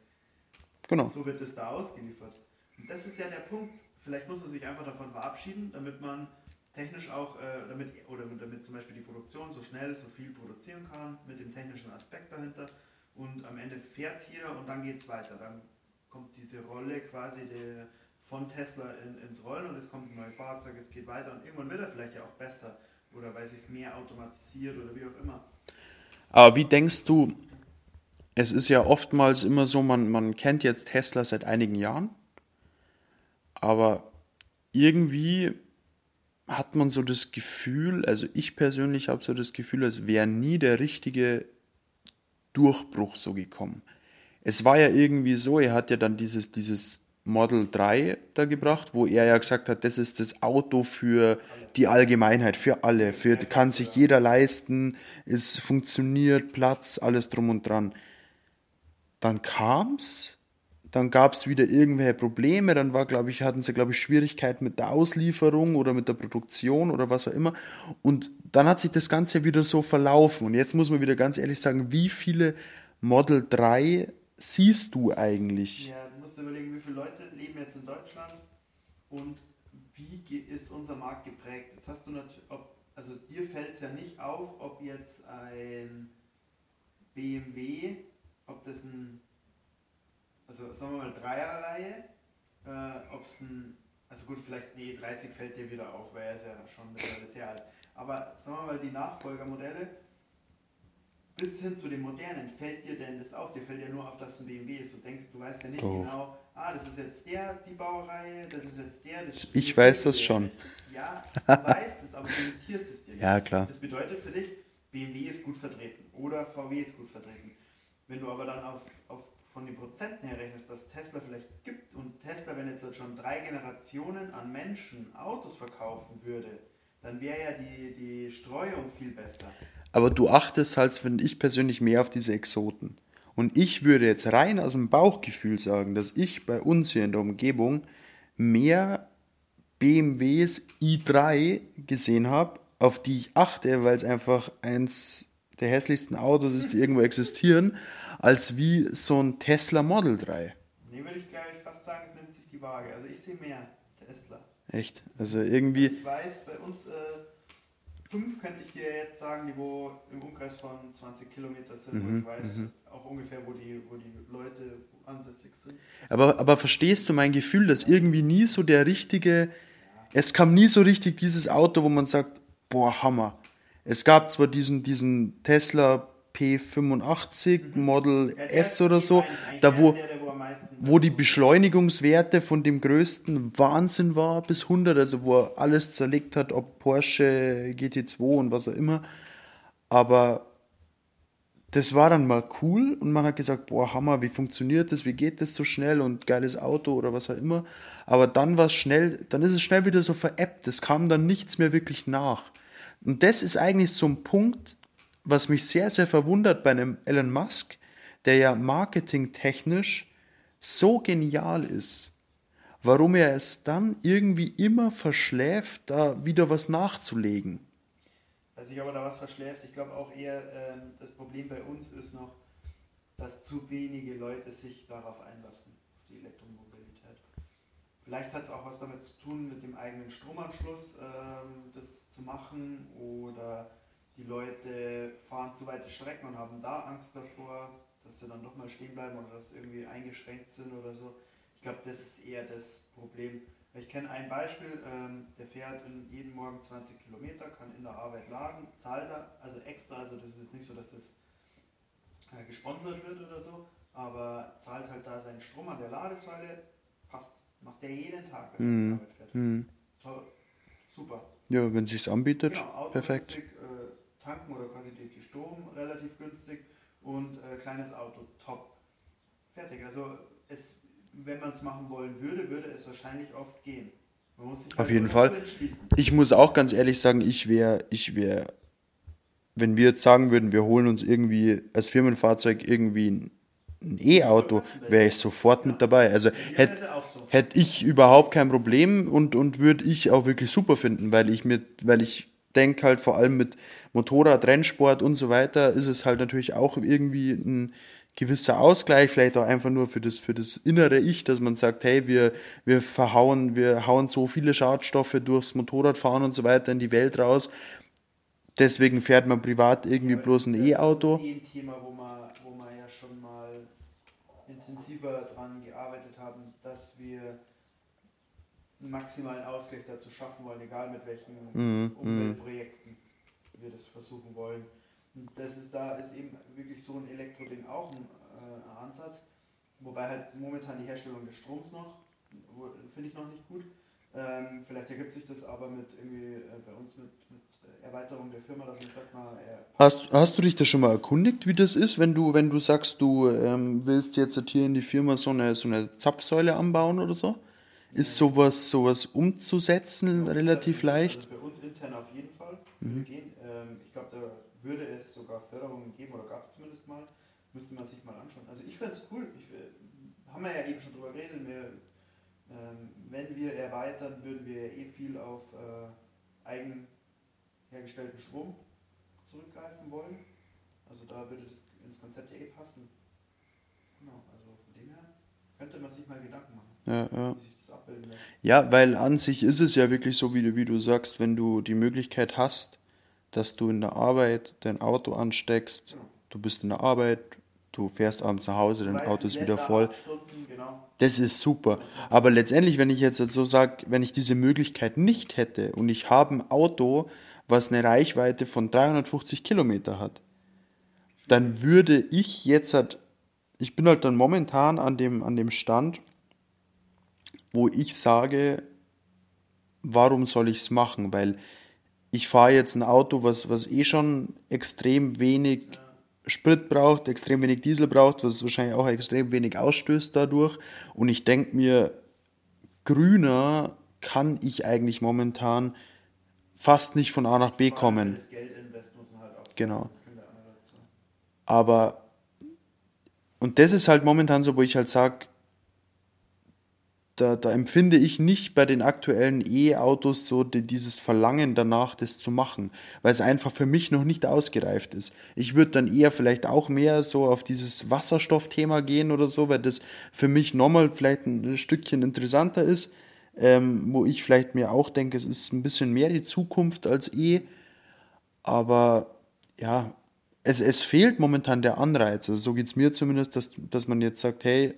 Genau. So wird es da ausgeliefert. Und das ist ja der Punkt. Vielleicht muss man sich einfach davon verabschieden, damit man technisch auch, äh, damit, oder damit zum Beispiel die Produktion so schnell, so viel produzieren kann, mit dem technischen Aspekt dahinter. Und am Ende fährt es jeder und dann geht es weiter. Dann kommt diese Rolle quasi der, von Tesla in, ins Rollen und es kommt ein neues Fahrzeug, es geht weiter und irgendwann wird er vielleicht ja auch besser oder weil sich es mehr automatisiert oder wie auch immer. Aber wie denkst du, es ist ja oftmals immer so, man, man kennt jetzt Tesla seit einigen Jahren, aber irgendwie hat man so das Gefühl, also ich persönlich habe so das Gefühl, als wäre nie der richtige Durchbruch so gekommen. Es war ja irgendwie so, er hat ja dann dieses, dieses Model 3 da gebracht, wo er ja gesagt hat, das ist das Auto für die Allgemeinheit, für alle, für kann sich jeder leisten, es funktioniert, Platz, alles drum und dran. Dann kam's, dann gab es wieder irgendwelche Probleme, dann war, glaube ich, hatten sie, glaube ich, Schwierigkeiten mit der Auslieferung oder mit der Produktion oder was auch immer. Und dann hat sich das Ganze wieder so verlaufen. Und jetzt muss man wieder ganz ehrlich sagen, wie viele Model 3 siehst du eigentlich? Ja, du musst überlegen, wie viele Leute leben jetzt in Deutschland und wie ist unser Markt geprägt. Jetzt hast du natürlich, ob, also dir fällt es ja nicht auf, ob jetzt ein BMW, ob das ein, also sagen wir mal Dreierreihe, äh, ob es ein, also gut, vielleicht, nee, 30 fällt dir wieder auf, weil er ist ja schon mittlerweile sehr alt. Aber sagen wir mal die Nachfolgermodelle, bis hin zu den modernen, fällt dir denn das auf? Dir fällt ja nur auf, dass es ein BMW ist. Du denkst, du weißt ja nicht Doch. genau, ah, das ist jetzt der, die Baureihe, das ist jetzt der, das Ich weiß das schon. Ja, du weißt es, aber du notierst es dir nicht. Ja, klar. Das bedeutet für dich, BMW ist gut vertreten oder VW ist gut vertreten. Wenn du aber dann auf, auf Prozenten her rechnest, dass Tesla vielleicht gibt und Tesla, wenn jetzt schon drei Generationen an Menschen Autos verkaufen würde, dann wäre ja die, die Streuung viel besser. Aber du achtest halt, finde ich persönlich, mehr auf diese Exoten. Und ich würde jetzt rein aus dem Bauchgefühl sagen, dass ich bei uns hier in der Umgebung mehr BMWs i3 gesehen habe, auf die ich achte, weil es einfach eins der hässlichsten Autos ist, die irgendwo existieren, als wie so ein Tesla Model 3. Nee, würde ich gleich fast sagen, es nimmt sich die Waage. Also ich sehe mehr Tesla. Echt? Also irgendwie. Ich weiß, bei uns äh, fünf könnte ich dir jetzt sagen, die wo im Umkreis von 20 Kilometer sind. Mhm, und ich weiß auch ungefähr, wo die, wo die Leute ansässig sind. Aber, aber verstehst du mein Gefühl, dass irgendwie nie so der richtige. Es kam nie so richtig dieses Auto, wo man sagt, boah, Hammer. Es gab zwar diesen, diesen Tesla P85 Model Ja, S oder so, da wo, der, der, wo, wo die Beschleunigungswerte von dem größten Wahnsinn war bis 100, also wo er alles zerlegt hat, ob Porsche, GT2 und was auch immer. Aber das war dann mal cool und man hat gesagt, boah, Hammer, wie funktioniert das, wie geht das so schnell und geiles Auto oder was auch immer. Aber dann war es schnell, dann ist es schnell wieder so veräppt, es kam dann nichts mehr wirklich nach. Und das ist eigentlich so ein Punkt, was mich sehr, sehr verwundert bei einem Elon Musk, der ja marketingtechnisch so genial ist, warum er es dann irgendwie immer verschläft, da wieder was nachzulegen. Weiß ich, er da was verschläft. Ich glaube auch eher, ähm, das Problem bei uns ist noch, dass zu wenige Leute sich darauf einlassen, auf die Elektromobilität. Vielleicht hat es auch was damit zu tun, mit dem eigenen Stromanschluss ähm, das zu machen oder die Leute fahren zu weite Strecken und haben da Angst davor, dass sie dann doch mal stehen bleiben oder dass sie irgendwie eingeschränkt sind oder so. Ich glaube, das ist eher das Problem. Ich kenne ein Beispiel, ähm, der fährt in, jeden Morgen 20 Kilometer, kann in der Arbeit laden, zahlt da, also extra, also das ist jetzt nicht so, dass das äh, gesponsert wird oder so, aber zahlt halt da seinen Strom an der Ladesäule, passt. Macht der jeden Tag, wenn er Mhm. zur Arbeit fährt. Hm. Toll. Super. Ja, wenn sich's anbietet, Genau, perfekt. äh, tanken oder quasi die, die Strom relativ günstig und äh, kleines Auto, top. Fertig. Also es, wenn man es machen wollen würde, würde es wahrscheinlich oft gehen. Man muss sich Auf halt jeden Fall. Ich muss auch ganz ehrlich sagen, ich wäre, ich wäre, wenn wir jetzt sagen würden, wir holen uns irgendwie als Firmenfahrzeug irgendwie ein ein E-Auto, wäre ich sofort mit dabei. Also hätte hätte ich überhaupt kein Problem und, und würde ich auch wirklich super finden, weil ich mit, weil ich denke halt vor allem mit Motorrad, Rennsport und so weiter ist es halt natürlich auch irgendwie ein gewisser Ausgleich, vielleicht auch einfach nur für das, für das innere Ich, dass man sagt, hey, wir, wir verhauen, wir hauen so viele Schadstoffe durchs Motorradfahren und so weiter in die Welt raus. Deswegen fährt man privat irgendwie Aber bloß ein das ist ja E-Auto. eh ein Thema, wo wir, wo wir ja schon mal intensiver dran gearbeitet haben, dass wir einen maximalen Ausgleich dazu schaffen wollen, egal mit welchen Mhm, Umweltprojekten wir das versuchen wollen. Und das ist da ist eben wirklich so ein Elektroding auch ein äh, Ansatz, wobei halt momentan die Herstellung des Stroms noch, finde ich noch nicht gut. Ähm, vielleicht ergibt sich das aber mit irgendwie äh, bei uns mit, mit Erweiterung der Firma, dass man sagt mal, Hast, hast du dich da schon mal erkundigt, wie das ist, wenn du, wenn du sagst, du ähm, willst jetzt hier in die Firma so eine, so eine Zapfsäule anbauen oder so? Ist sowas, sowas umzusetzen relativ leicht? Also für uns intern auf jeden Fall würde gehen. Ähm, ich glaube, da würde es sogar Förderungen geben oder gab es zumindest mal. Müsste man sich mal anschauen. Also ich fände es cool. Ich, äh, haben wir ja eben schon drüber geredet. Wir, ähm, wenn wir erweitern, würden wir ja eh viel auf äh, eigen hergestellten Strom zurückgreifen wollen. Also da würde das ins Konzept ja eh passen. Genau, also von dem her könnte man sich mal Gedanken machen, Ja, ja. Ja, weil an sich ist es ja wirklich so, wie du, wie du sagst, wenn du die Möglichkeit hast, dass du in der Arbeit dein Auto ansteckst, du bist in der Arbeit, du fährst abends nach Hause, dein Weißt, Auto ist wieder voll. Stunden, genau. Das ist super. Aber letztendlich, wenn ich jetzt so sage, wenn ich diese Möglichkeit nicht hätte und ich habe ein Auto, was eine Reichweite von 350 Kilometer hat, dann würde ich jetzt halt, ich bin halt dann momentan an dem, an dem Stand, wo ich sage, warum soll ich es machen? Weil ich fahre jetzt ein Auto, was, was eh schon extrem wenig Sprit braucht, extrem wenig Diesel braucht, was wahrscheinlich auch extrem wenig ausstößt dadurch. Und ich denke mir, grüner kann ich eigentlich momentan fast nicht von A nach B kommen. Das Geld invest muss man halt auch. Genau. Aber und das ist halt momentan so, wo ich halt sage, da, da empfinde ich nicht bei den aktuellen E-Autos so die, dieses Verlangen danach, das zu machen, weil es einfach für mich noch nicht ausgereift ist. Ich würde dann eher vielleicht auch mehr so auf dieses Wasserstoffthema gehen oder so, weil das für mich nochmal vielleicht ein Stückchen interessanter ist, ähm, wo ich vielleicht mir auch denke, es ist ein bisschen mehr die Zukunft als E. Aber ja, es, es fehlt momentan der Anreiz. Also so geht es mir zumindest, dass, dass man jetzt sagt, hey,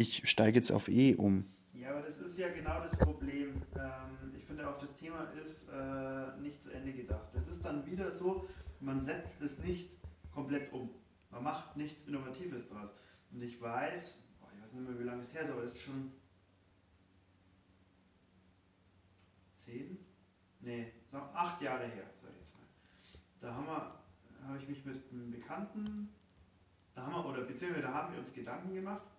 ich steige jetzt auf E um. Ja, aber das ist ja genau das Problem. Ähm, ich finde auch, das Thema ist äh, nicht zu Ende gedacht. Das ist dann wieder so, man setzt es nicht komplett um. Man macht nichts Innovatives draus. Und ich weiß, boah, ich weiß nicht mehr, wie lange es her ist, aber es ist schon zehn? Nee, acht Jahre her, sag ich jetzt mal. Da haben wir, habe ich mich mit einem Bekannten, da haben wir, oder beziehungsweise da haben wir uns Gedanken gemacht,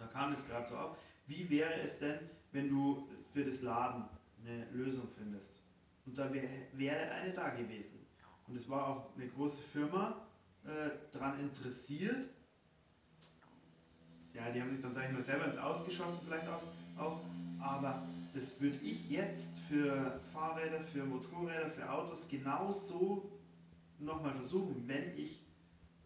da kam es gerade so auf, wie wäre es denn, wenn du für das Laden eine Lösung findest? Und da wär, wäre eine da gewesen. Und es war auch eine große Firma äh, daran interessiert. Ja, die haben sich dann, sage ich mal, selber ins Ausgeschossen vielleicht auch. Aber das würde ich jetzt für Fahrräder, für Motorräder, für Autos genauso nochmal versuchen, wenn ich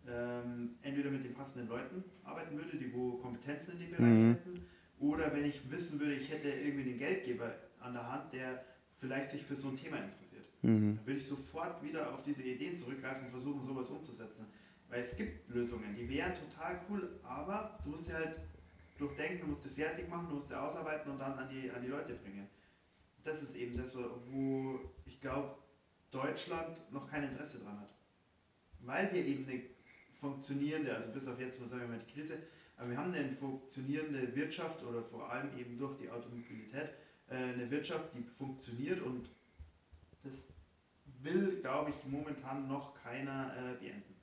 ähm, entweder mit den passenden Leuten arbeiten würde, die wo Kompetenzen in dem Bereich mhm. hätten, oder wenn ich wissen würde, ich hätte irgendwie einen Geldgeber an der Hand, der vielleicht sich für so ein Thema interessiert. Mhm. Dann würde ich sofort wieder auf diese Ideen zurückgreifen und versuchen, sowas umzusetzen. Weil es gibt Lösungen, die wären total cool, aber du musst sie halt durchdenken, du musst sie fertig machen, du musst sie ausarbeiten und dann an die, an die Leute bringen. Das ist eben das, wo ich glaube, Deutschland noch kein Interesse dran hat. Weil wir eben eine funktionierende, also bis auf jetzt sagen wir mal die Krise, aber wir haben eine funktionierende Wirtschaft oder vor allem eben durch die Automobilität äh, eine Wirtschaft, die funktioniert und das will, glaube ich, momentan noch keiner äh, beenden.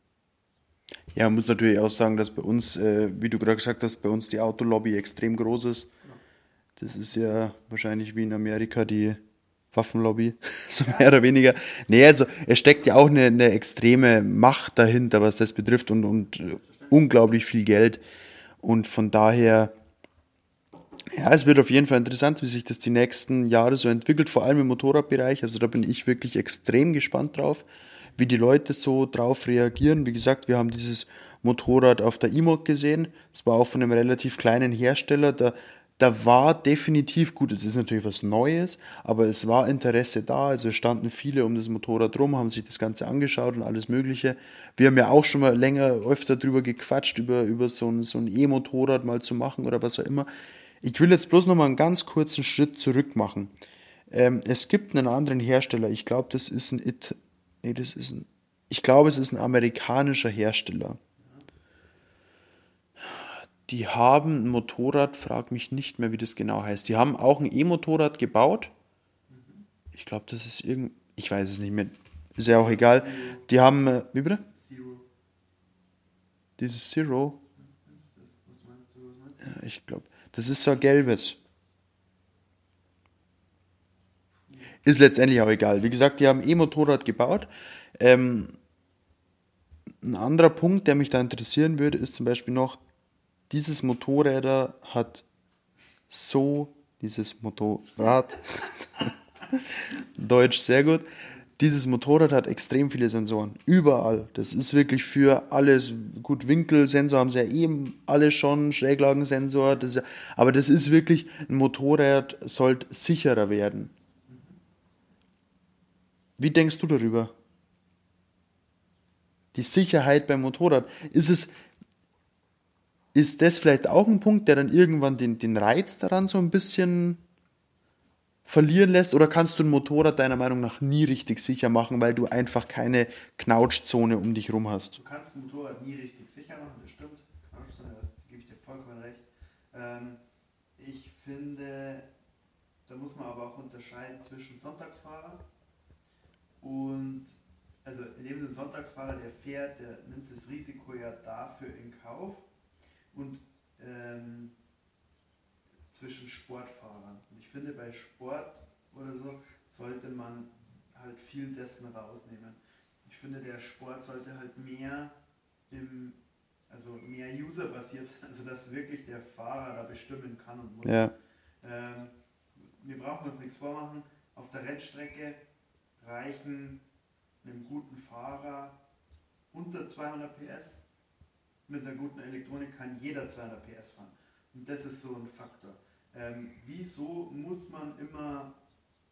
Ja, man muss natürlich auch sagen, dass bei uns, äh, wie du gerade gesagt hast, bei uns die Autolobby extrem groß ist. Genau. Das ist ja wahrscheinlich wie in Amerika die Waffenlobby, so mehr oder weniger. Nee, also es steckt ja auch eine, eine extreme Macht dahinter, was das betrifft und, und äh, unglaublich viel Geld. Und von daher, ja, es wird auf jeden Fall interessant, wie sich das die nächsten Jahre so entwickelt, vor allem im Motorradbereich. Also da bin ich wirklich extrem gespannt drauf, wie die Leute so drauf reagieren. Wie gesagt, wir haben dieses Motorrad auf der E-Mod gesehen. Es war auch von einem relativ kleinen Hersteller. Da da war definitiv gut, es ist natürlich was Neues, aber es war Interesse da. Also standen viele um das Motorrad rum, haben sich das Ganze angeschaut und alles Mögliche. Wir haben ja auch schon mal länger öfter drüber gequatscht, über, über so ein, so E-Motorrad mal zu machen oder was auch immer. Ich will jetzt bloß noch mal einen ganz kurzen Schritt zurück machen. Ähm, es gibt einen anderen Hersteller, ich glaube, das ist ein It. Nee, das ist ein. Ich glaube, es ist ein amerikanischer Hersteller die haben ein Motorrad, frag mich nicht mehr, wie das genau heißt. Die haben auch ein E-Motorrad gebaut. Ich glaube, das ist irgend. Ich weiß es nicht mehr. Ist ja auch egal. Die haben. Äh, wie bitte? Zero. Dieses Zero. Ja, ich glaube. Das ist so ein gelbes. Ist letztendlich auch egal. Wie gesagt, die haben E-Motorrad gebaut. Ähm, ein anderer Punkt, der mich da interessieren würde, ist zum Beispiel noch, dieses Motorräder hat so, dieses Motorrad, Deutsch sehr gut, dieses Motorrad hat extrem viele Sensoren. Überall. Das ist wirklich für alles. Gut, Winkelsensor haben sie ja eben alle schon, Schräglagensensor. Das ja, aber das ist wirklich, ein Motorrad sollte sicherer werden. Wie denkst du darüber? Die Sicherheit beim Motorrad. Ist es, ist das vielleicht auch ein Punkt, der dann irgendwann den, den Reiz daran so ein bisschen verlieren lässt? Oder kannst du ein Motorrad deiner Meinung nach nie richtig sicher machen, weil du einfach keine Knautschzone um dich rum hast? Du kannst ein Motorrad nie richtig sicher machen, das stimmt. Knautschzone, das gebe ich dir vollkommen recht. Ähm, ich finde, da muss man aber auch unterscheiden zwischen Sonntagsfahrer und also in dem Sinne Sonntagsfahrer, der fährt, der nimmt das Risiko ja dafür in Kauf und ähm, zwischen Sportfahrern. Und ich finde, bei Sport oder so sollte man halt viel dessen rausnehmen. Ich finde, der Sport sollte halt mehr im also mehr User-basiert sein, also dass wirklich der Fahrer da bestimmen kann und muss. Ja. Ähm, wir brauchen uns nichts vormachen. Auf der Rennstrecke reichen einem guten Fahrer unter 200 PS. Mit einer guten Elektronik kann jeder 200 PS fahren. Und das ist so ein Faktor. Ähm, wieso muss man immer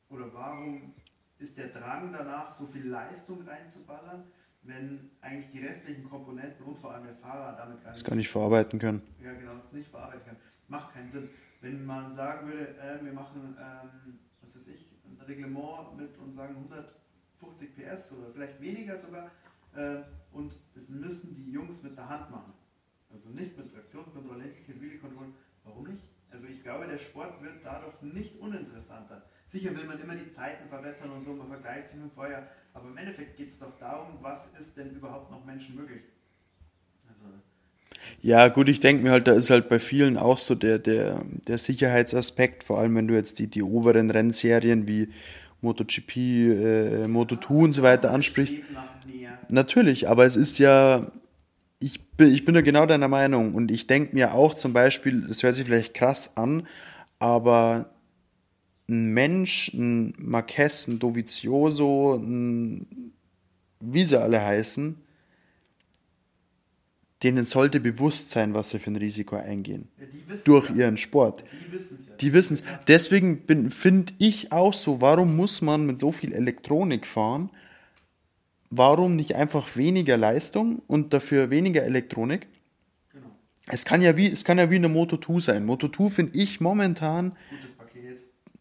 oder warum ist der Drang danach, so viel Leistung reinzuballern, wenn eigentlich die restlichen Komponenten und vor allem der Fahrer damit gar nicht, das gar nicht verarbeiten können? Ja, genau, das nicht verarbeiten können. Macht keinen Sinn. Wenn man sagen würde, äh, wir machen, ähm, was weiß ich, ein Reglement mit und sagen 150 PS oder vielleicht weniger sogar, äh, und das müssen die Jungs mit der Hand machen. Also nicht mit Traktionskontrolle, nicht mit Wheelie-Kontrollen. Warum nicht? Also ich glaube, der Sport wird dadurch nicht uninteressanter. Sicher will man immer die Zeiten verbessern und so, man vergleicht sich mit vorher, aber im Endeffekt geht es doch darum, was ist denn überhaupt noch Menschen möglich? Also, ja, gut, ich denke mir halt, da ist halt bei vielen auch so der, der, der Sicherheitsaspekt, vor allem wenn du jetzt die, die oberen Rennserien wie MotoGP, äh, Moto2 und so weiter ansprichst. Natürlich, aber es ist ja, ich bin, ich bin ja genau deiner Meinung und ich denke mir auch zum Beispiel, das hört sich vielleicht krass an, aber ein Mensch, ein Marquez, ein Dovizioso, ein, wie sie alle heißen, denen sollte bewusst sein, was sie für ein Risiko eingehen. Ja, durch ja. ihren Sport. Die wissen es ja. Deswegen finde ich auch so, warum muss man mit so viel Elektronik fahren? Warum nicht einfach weniger Leistung und dafür weniger Elektronik? Genau. Es kann ja wie, es kann ja wie eine Moto 2 sein. Moto 2 finde ich momentan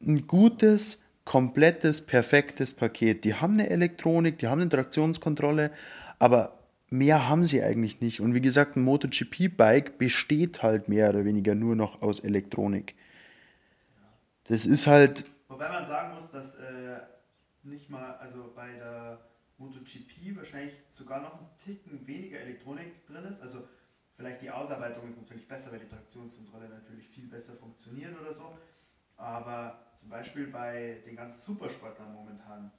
ein gutes, komplettes, perfektes Paket. Die haben eine Elektronik, die haben eine Traktionskontrolle, aber mehr haben sie eigentlich nicht. Und wie gesagt, ein MotoGP-Bike besteht halt mehr oder weniger nur noch aus Elektronik. Das ist halt. Wobei man sagen muss, dass äh, nicht mal, also bei der MotoGP wahrscheinlich sogar noch ein Ticken weniger Elektronik drin ist. Also vielleicht die Ausarbeitung ist natürlich besser, weil die Traktionskontrolle natürlich viel besser funktioniert oder so. Aber zum Beispiel bei den ganzen Supersportlern momentan,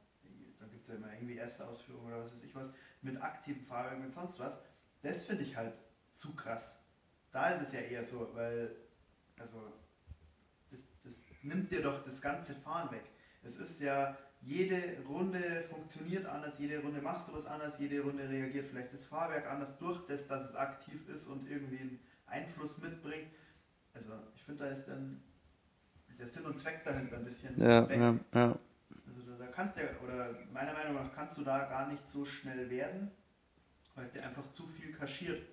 da gibt es ja immer irgendwie erste Ausführungen oder was weiß ich was, mit aktiven Fahrwerken und sonst was, das finde ich halt zu krass. Da ist es ja eher so, weil, also, das, das nimmt dir doch das ganze Fahren weg. Es ist ja, jede Runde funktioniert anders, jede Runde machst du was anders, jede Runde reagiert vielleicht das Fahrwerk anders durch das, dass es aktiv ist und irgendwie einen Einfluss mitbringt. Also ich finde, da ist dann der Sinn und Zweck dahinter ein bisschen ja, weg. Ja, ja. Also da, kannst du ja, oder meiner Meinung nach kannst du da gar nicht so schnell werden, weil es dir einfach zu viel kaschiert.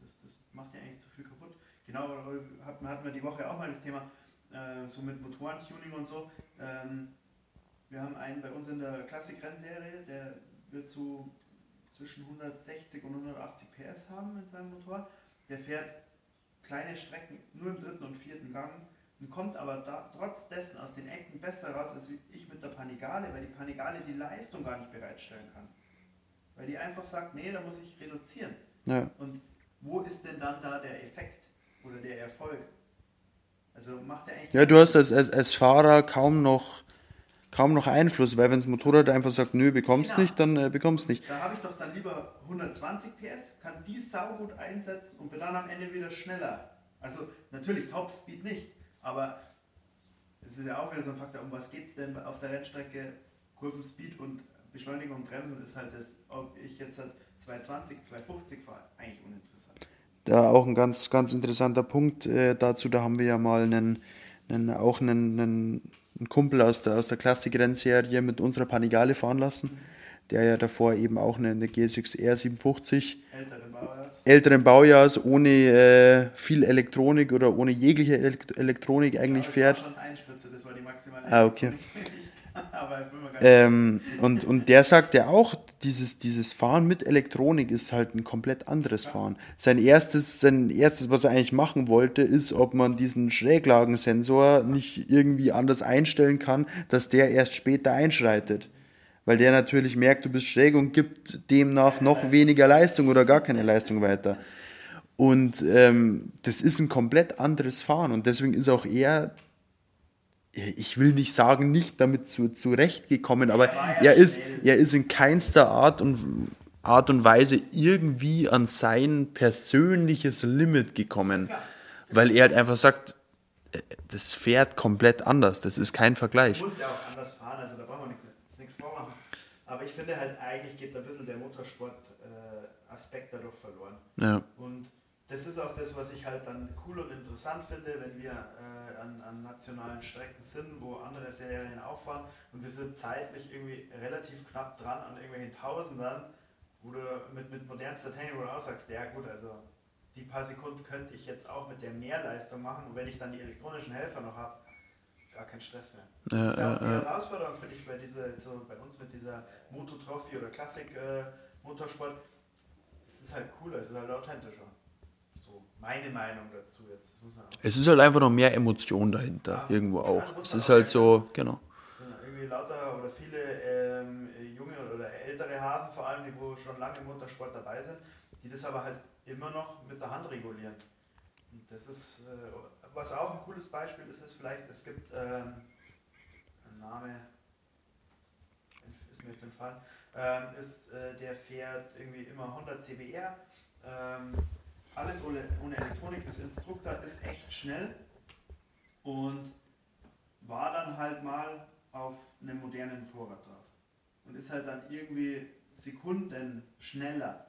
Das, das macht dir eigentlich zu viel kaputt. Genau, hatten wir die Woche auch mal das Thema, äh, so mit Motorentuning und so. Ähm, wir haben einen bei uns in der Klassik-Rennserie, der wird so zwischen 160 und 180 PS haben mit seinem Motor. Der fährt kleine Strecken nur im dritten und vierten Gang und kommt aber da, trotz dessen aus den Ecken besser raus als ich mit der Panigale, weil die Panigale die Leistung gar nicht bereitstellen kann. Weil die einfach sagt, nee, da muss ich reduzieren. Ja. Und wo ist denn dann da der Effekt oder der Erfolg? Also macht er eigentlich. Ja, du hast als, als, als Fahrer kaum noch kaum noch Einfluss, weil wenn das Motorrad einfach sagt, nö, bekommst genau. nicht, dann äh, bekommst nicht. Da habe ich doch dann lieber 120 PS, kann die saugut einsetzen und bin dann am Ende wieder schneller. Also natürlich Topspeed nicht, aber es ist ja auch wieder so ein Faktor, um was geht es denn auf der Rennstrecke? Kurvenspeed und Beschleunigung und Bremsen ist halt das, ob ich jetzt halt 220, 250 fahre, eigentlich uninteressant. Da auch ein ganz, ganz interessanter Punkt äh, dazu, da haben wir ja mal einen, einen auch einen, einen, einen Kumpel aus der, aus der Klassik-Rennserie mit unserer Panigale fahren lassen, der ja davor eben auch eine, eine G6R 750 Ältere älteren Baujahrs ohne äh, viel Elektronik oder ohne jegliche Elektronik eigentlich ja, fährt. Schon Einspritze, das war die maximale ah, okay. ähm, und, und der sagt ja auch, dieses, dieses Fahren mit Elektronik ist halt ein komplett anderes Fahren. Sein erstes, sein erstes, was er eigentlich machen wollte, ist, ob man diesen Schräglagensensor nicht irgendwie anders einstellen kann, dass der erst später einschreitet weil der natürlich merkt, du bist schräg und gibt demnach noch weniger Leistung oder gar keine Leistung weiter. Und ähm, das ist ein komplett anderes Fahren und deswegen ist auch er, ich will nicht sagen, nicht damit zu, zurechtgekommen, aber er ist, er ist in keinster Art und Art und Weise irgendwie an sein persönliches Limit gekommen. Weil er halt einfach sagt, äh, das fährt komplett anders. Das ist kein Vergleich. Du musst ja auch anders fahren, also da brauchen wir nichts, nichts vormachen. Aber ich finde halt, eigentlich geht da ein bisschen der Motorsport-Aspekt dadurch verloren. Ja. Und das ist auch das, was ich halt dann cool und interessant finde, wenn wir äh, an, an, nationalen Strecken sind, wo andere Serien auch fahren und wir sind zeitlich irgendwie relativ knapp dran an irgendwelchen Tausendern, wo du mit, mit modernster Technik auch sagst, ja gut, also die paar Sekunden könnte ich jetzt auch mit der Mehrleistung machen und wenn ich dann die elektronischen Helfer noch habe, gar kein Stress mehr. Das ja, ist ja auch die. Herausforderung, finde ich, bei, dieser, so bei uns mit dieser Moto-Trophy oder Klassik-Motorsport. Äh, das ist halt cooler, es ist halt authentischer meine Meinung dazu jetzt. es ist halt einfach noch mehr Emotion dahinter, ja, irgendwo auch. Es ist halt so, genau. Es sind irgendwie lauter oder viele ähm, junge oder ältere Hasen vor allem, die wo schon lange im Motorsport dabei sind, die das aber halt immer noch mit der Hand regulieren. Und das ist, äh, was auch ein cooles Beispiel ist, ist vielleicht, es gibt ähm, ein Name, ist mir jetzt entfallen, ähm, ist, äh, der fährt irgendwie immer 100 CBR. Ähm, alles ohne, ohne Elektronik. Das Instruktor ist echt schnell und war dann halt mal auf einem modernen Vorrat drauf und ist halt dann irgendwie Sekunden schneller.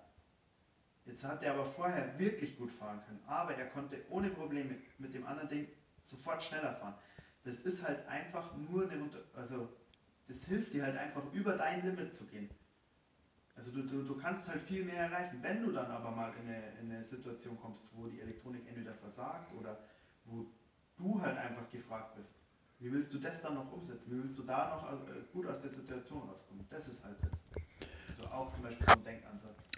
Jetzt hat er aber vorher wirklich gut fahren können, aber er konnte ohne Probleme mit dem anderen Ding sofort schneller fahren. Das ist halt einfach nur eine, also das hilft dir halt einfach über dein Limit zu gehen. Also du, du, du kannst halt viel mehr erreichen. Wenn du dann aber mal in eine, in eine Situation kommst, wo die Elektronik entweder versagt oder wo du halt einfach gefragt bist, wie willst du das dann noch umsetzen? Wie willst du da noch äh, gut aus der Situation rauskommen? Das ist halt das. Also auch zum Beispiel so ein Denkansatz.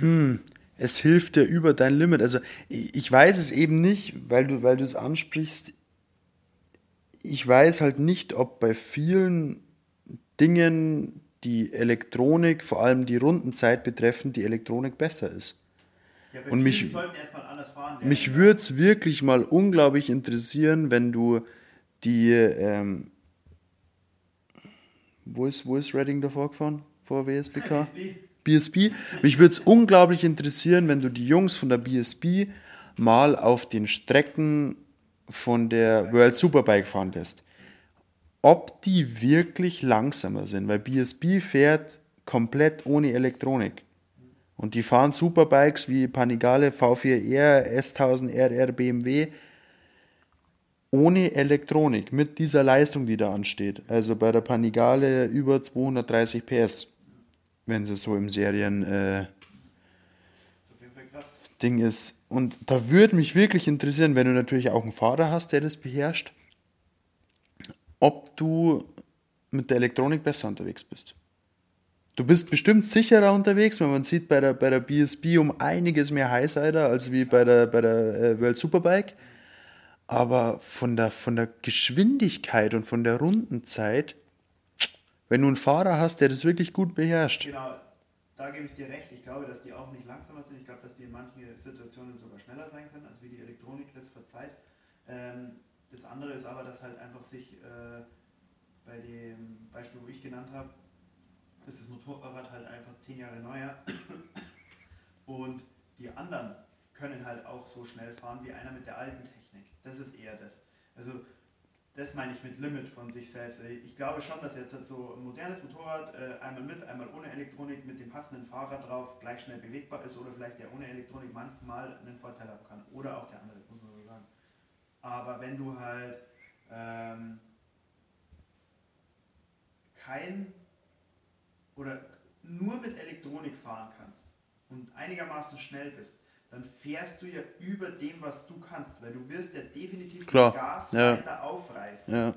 Hm, es hilft dir über dein Limit. Also ich, weiß es eben nicht, weil du, weil du es ansprichst. Ich weiß halt nicht, ob bei vielen Dingen die Elektronik, vor allem die Rundenzeit betreffend, die Elektronik besser ist. Ja, und mich, mich würde es wirklich mal unglaublich interessieren, wenn du die, ähm, wo ist, wo ist Redding davor gefahren? Vor WSBK? BSB. Mich würde es unglaublich interessieren, wenn du die Jungs von der BSB mal auf den Strecken von der World Superbike fahren lässt ob die wirklich langsamer sind, weil BSB fährt komplett ohne Elektronik. Und die fahren Superbikes wie Panigale, V4R, S1000RR, BMW ohne Elektronik, mit dieser Leistung, die da ansteht. Also bei der Panigale über 230 PS, wenn sie so im Serien äh, Ding ist. Und da würde mich wirklich interessieren, wenn du natürlich auch einen Fahrer hast, der das beherrscht, ob du mit der Elektronik besser unterwegs bist. Du bist bestimmt sicherer unterwegs, weil man sieht bei der, bei der BSB um einiges mehr Highsider als wie bei der, bei der äh, World Superbike. Aber von der, von der Geschwindigkeit und von der Rundenzeit, wenn du einen Fahrer hast, der das wirklich gut beherrscht. Genau, da gebe ich dir recht. Ich glaube, dass die auch nicht langsamer sind. Ich glaube, dass die in manchen Situationen sogar schneller sein können, als wie die Elektronik das verzeiht. Ähm, das andere ist aber, dass halt einfach sich äh, bei dem Beispiel, wo ich genannt habe, ist das Motorrad halt einfach zehn Jahre neuer und die anderen können halt auch so schnell fahren wie einer mit der alten Technik. Das ist eher das. Also das meine ich mit Limit von sich selbst. Ich glaube schon, dass jetzt so ein modernes Motorrad äh, einmal mit, einmal ohne Elektronik mit dem passenden Fahrrad drauf gleich schnell bewegbar ist oder vielleicht der ohne Elektronik manchmal einen Vorteil haben kann. Oder auch der andere, das muss man so sagen. Aber wenn du halt ähm, kein oder nur mit Elektronik fahren kannst und einigermaßen schnell bist, dann fährst du ja über dem, was du kannst, weil du wirst ja definitiv Klar. das Gas ja. weiter aufreißen. Ja.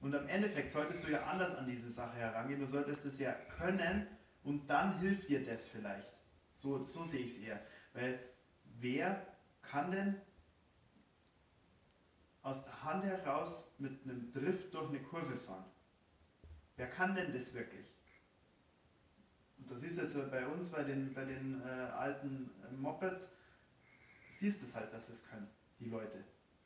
Und am Endeffekt solltest du ja anders an diese Sache herangehen. Du solltest es ja können und dann hilft dir das vielleicht. So, so sehe ich es eher. Weil wer kann denn aus der Hand heraus mit einem Drift durch eine Kurve fahren. Wer kann denn das wirklich? Das ist jetzt bei uns, bei den, bei den äh, alten äh, Mopeds, siehst du es halt, dass es können, die Leute.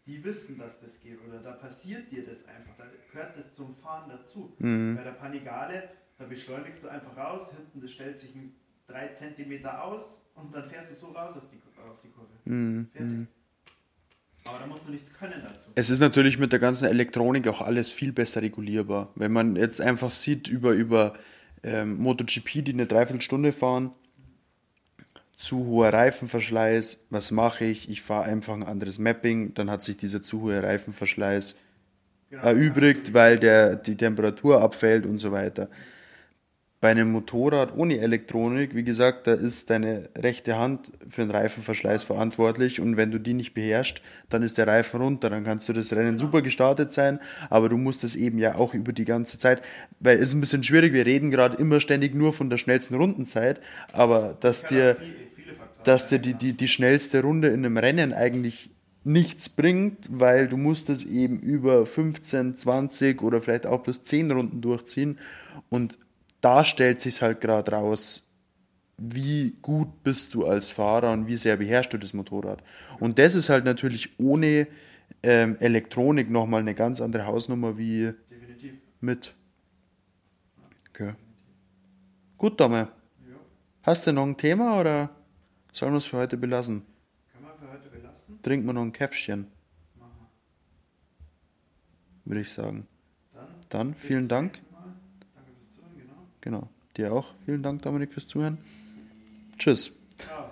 Die wissen, dass das geht oder da passiert dir das einfach, da gehört das zum Fahren dazu. Mhm. Bei der Panigale Da beschleunigst du einfach raus, hinten das stellt sich ein 3 cm aus und dann fährst du so raus aus die, auf die Kurve. Mhm. Fertig. Aber da musst du nichts können dazu. Es ist natürlich mit der ganzen Elektronik auch alles viel besser regulierbar. Wenn man jetzt einfach sieht über, über ähm, MotoGP, die eine Dreiviertelstunde fahren, zu hoher Reifenverschleiß, was mache ich? Ich fahre einfach ein anderes Mapping, dann hat sich dieser zu hohe Reifenverschleiß Genau. erübrigt, weil der, die Temperatur abfällt und so weiter. Bei einem Motorrad ohne Elektronik, wie gesagt, da ist deine rechte Hand für den Reifenverschleiß verantwortlich und wenn du die nicht beherrschst, dann ist der Reifen runter, dann kannst du das Rennen super gestartet sein, aber du musst es eben ja auch über die ganze Zeit, weil es ist ein bisschen schwierig, wir reden gerade immer ständig nur von der schnellsten Rundenzeit, aber dass dir dass dir die, die, die schnellste Runde in einem Rennen eigentlich nichts bringt, weil du musst es eben über 15, 20 oder vielleicht auch plus 10 Runden durchziehen und da stellt sich halt gerade raus, wie gut bist du als Fahrer und wie sehr beherrschst du das Motorrad. Und das ist halt natürlich ohne ähm, Elektronik nochmal eine ganz andere Hausnummer wie Definitiv. mit. Okay. Gut, Dame. Ja. Hast du noch ein Thema oder sollen wir es für heute belassen? Können wir für heute belassen? Trinken wir noch ein Käffchen, Machen würde ich sagen. wir. Dann, Dann vielen Dank. nächsten Mal. Danke fürs Zuhören, genau. Dir auch. Vielen Dank, Dominik, fürs Zuhören. Tschüss. Ciao.